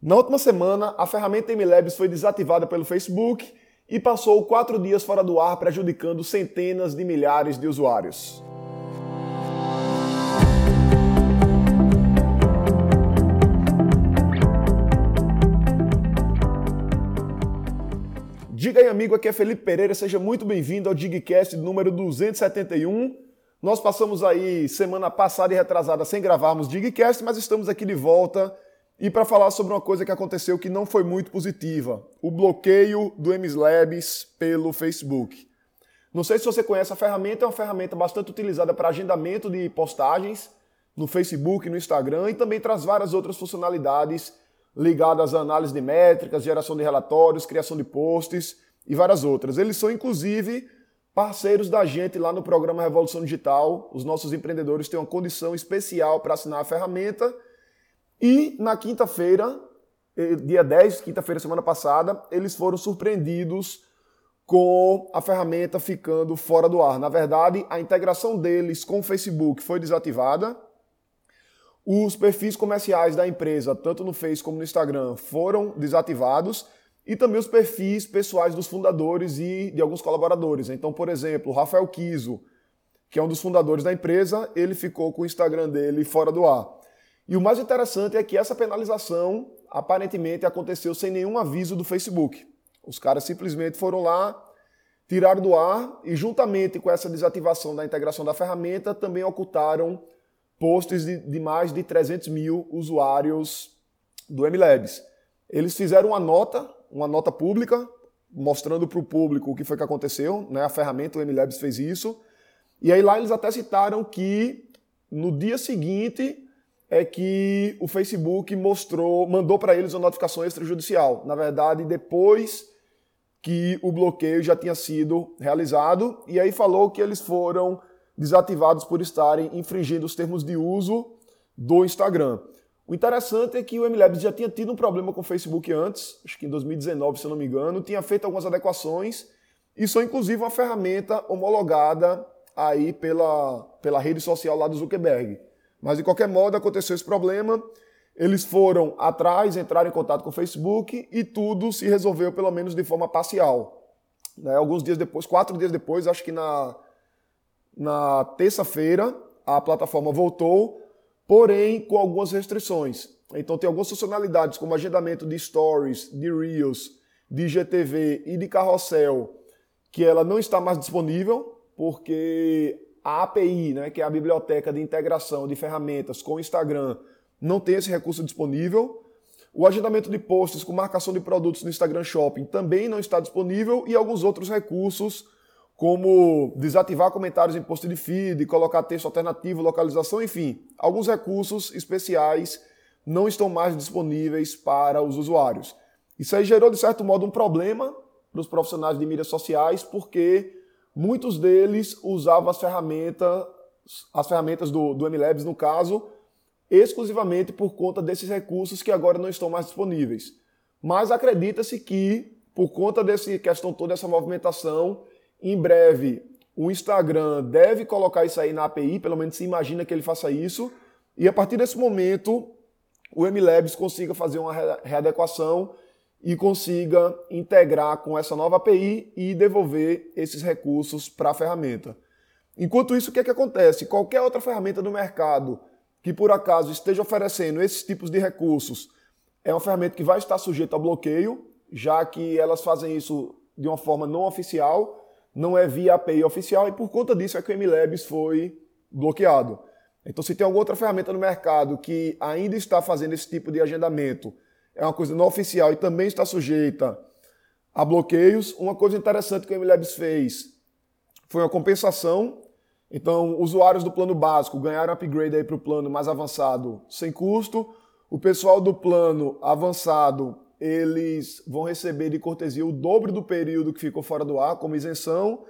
Na última semana, a ferramenta MLabs foi desativada pelo Facebook e passou quatro dias fora do ar, prejudicando centenas de milhares de usuários. Diga aí, amigo, aqui é Felipe Pereira, seja muito bem-vindo ao Digcast número 271. Nós passamos aí semana passada e retrasada sem gravarmos Digcast, mas estamos aqui de volta e para falar sobre uma coisa que aconteceu que não foi muito positiva, o bloqueio do MSLabs pelo Facebook. Não sei se você conhece a ferramenta, é uma ferramenta bastante utilizada para agendamento de postagens no Facebook, no Instagram e também traz várias outras funcionalidades ligadas à análise de métricas, geração de relatórios, criação de posts e várias outras. Eles são inclusive parceiros da gente lá no programa Revolução Digital. Os nossos empreendedores têm uma condição especial para assinar a ferramenta e na quinta-feira, eh, dia 10, quinta-feira, semana passada, eles foram surpreendidos com a ferramenta ficando fora do ar. Na verdade, a integração deles com o Facebook foi desativada. Os perfis comerciais da empresa, tanto no Face como no Instagram, foram desativados e também os perfis pessoais dos fundadores e de alguns colaboradores. Então, por exemplo, o Rafael Kiso, que é um dos fundadores da empresa, ele ficou com o Instagram dele fora do ar. E o mais interessante é que essa penalização aparentemente aconteceu sem nenhum aviso do Facebook. Os caras simplesmente foram lá, tiraram do ar e, juntamente com essa desativação da integração da ferramenta, também ocultaram posts de, de mais de 300 mil usuários do MLabs. Eles fizeram uma nota, uma nota pública, mostrando para o público o que foi que aconteceu. Né? A ferramenta, o MLabs, fez isso. E aí lá eles até citaram que no dia seguinte é que o Facebook mostrou, mandou para eles uma notificação extrajudicial. Na verdade, depois que o bloqueio já tinha sido realizado, e aí falou que eles foram desativados por estarem infringindo os termos de uso do Instagram. O interessante é que o MLabs já tinha tido um problema com o Facebook antes, acho que em 2019, se eu não me engano, tinha feito algumas adequações e são inclusive uma ferramenta homologada aí pela, pela rede social lá do Zuckerberg. Mas de qualquer modo aconteceu esse problema. Eles foram atrás, entraram em contato com o Facebook e tudo se resolveu pelo menos de forma parcial. Né? Alguns dias depois, quatro dias depois, acho que na, na terça-feira, a plataforma voltou, porém com algumas restrições. Então tem algumas funcionalidades como agendamento de stories, de reels, de GTV e de carrossel que ela não está mais disponível porque a API, né, que é a biblioteca de integração de ferramentas com o Instagram, não tem esse recurso disponível. O agendamento de posts com marcação de produtos no Instagram Shopping também não está disponível e alguns outros recursos, como desativar comentários em post de feed, colocar texto alternativo, localização, enfim, alguns recursos especiais não estão mais disponíveis para os usuários. Isso aí gerou, de certo modo, um problema para os profissionais de mídias sociais, porque muitos deles usavam as ferramentas, as ferramentas do, do MLabs, no caso, exclusivamente por conta desses recursos que agora não estão mais disponíveis. Mas acredita-se que, por conta dessa questão toda, essa movimentação, em breve o Instagram deve colocar isso aí na API, pelo menos se imagina que ele faça isso, e a partir desse momento o MLabs consiga fazer uma readequação e consiga integrar com essa nova API e devolver esses recursos para a ferramenta. Enquanto isso, o que, é que acontece? Qualquer outra ferramenta do mercado que por acaso esteja oferecendo esses tipos de recursos é uma ferramenta que vai estar sujeita a bloqueio, já que elas fazem isso de uma forma não oficial, não é via API oficial, e por conta disso é que o MLabs foi bloqueado. Então, se tem alguma outra ferramenta no mercado que ainda está fazendo esse tipo de agendamento é uma coisa não oficial e também está sujeita a bloqueios. Uma coisa interessante que o MLabs fez foi uma compensação. Então, usuários do plano básico ganharam upgrade para o plano mais avançado sem custo. O pessoal do plano avançado, eles vão receber de cortesia o dobro do período que ficou fora do ar como isenção.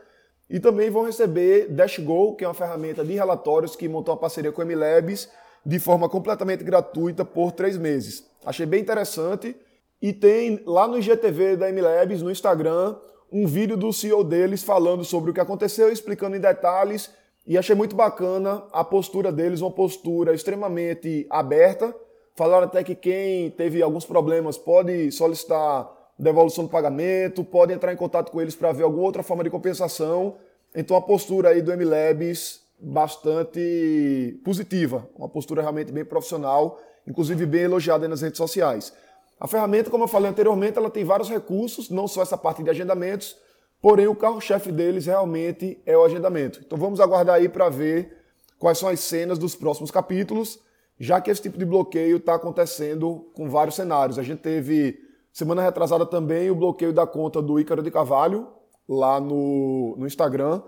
E também vão receber DashGo, que é uma ferramenta de relatórios que montou uma parceria com o MLabs de forma completamente gratuita por três meses. Achei bem interessante. E tem lá no IGTV da MLabs, no Instagram, um vídeo do CEO deles falando sobre o que aconteceu, explicando em detalhes. E achei muito bacana a postura deles, uma postura extremamente aberta, Falaram até que quem teve alguns problemas pode solicitar devolução do pagamento, pode entrar em contato com eles para ver alguma outra forma de compensação. Então a postura aí do MLabs bastante positiva, uma postura realmente bem profissional, inclusive bem elogiada nas redes sociais. A ferramenta, como eu falei anteriormente, ela tem vários recursos, não só essa parte de agendamentos, porém o carro-chefe deles realmente é o agendamento. Então vamos aguardar aí para ver quais são as cenas dos próximos capítulos, já que esse tipo de bloqueio está acontecendo com vários cenários. A gente teve semana retrasada também o bloqueio da conta do Ícaro de Cavalho, lá no, no Instagram,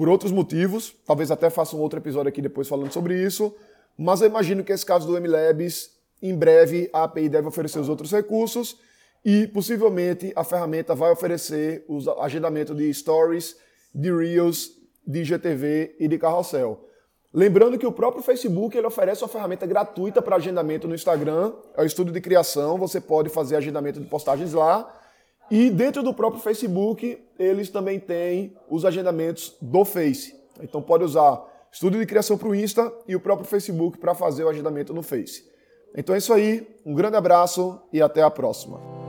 por outros motivos. Talvez até faça um outro episódio aqui depois falando sobre isso. Mas eu imagino que esse caso do MLabs, em breve a API deve oferecer os outros recursos e possivelmente a ferramenta vai oferecer o agendamento de stories, de reels, de GTV e de carrossel. Lembrando que o próprio Facebook ele oferece uma ferramenta gratuita para agendamento no Instagram, é o estudo de criação, você pode fazer agendamento de postagens lá e dentro do próprio Facebook, eles também têm os agendamentos do Face. Então pode usar estudo de criação para o Insta e o próprio Facebook para fazer o agendamento no Face. Então é isso aí, um grande abraço e até a próxima.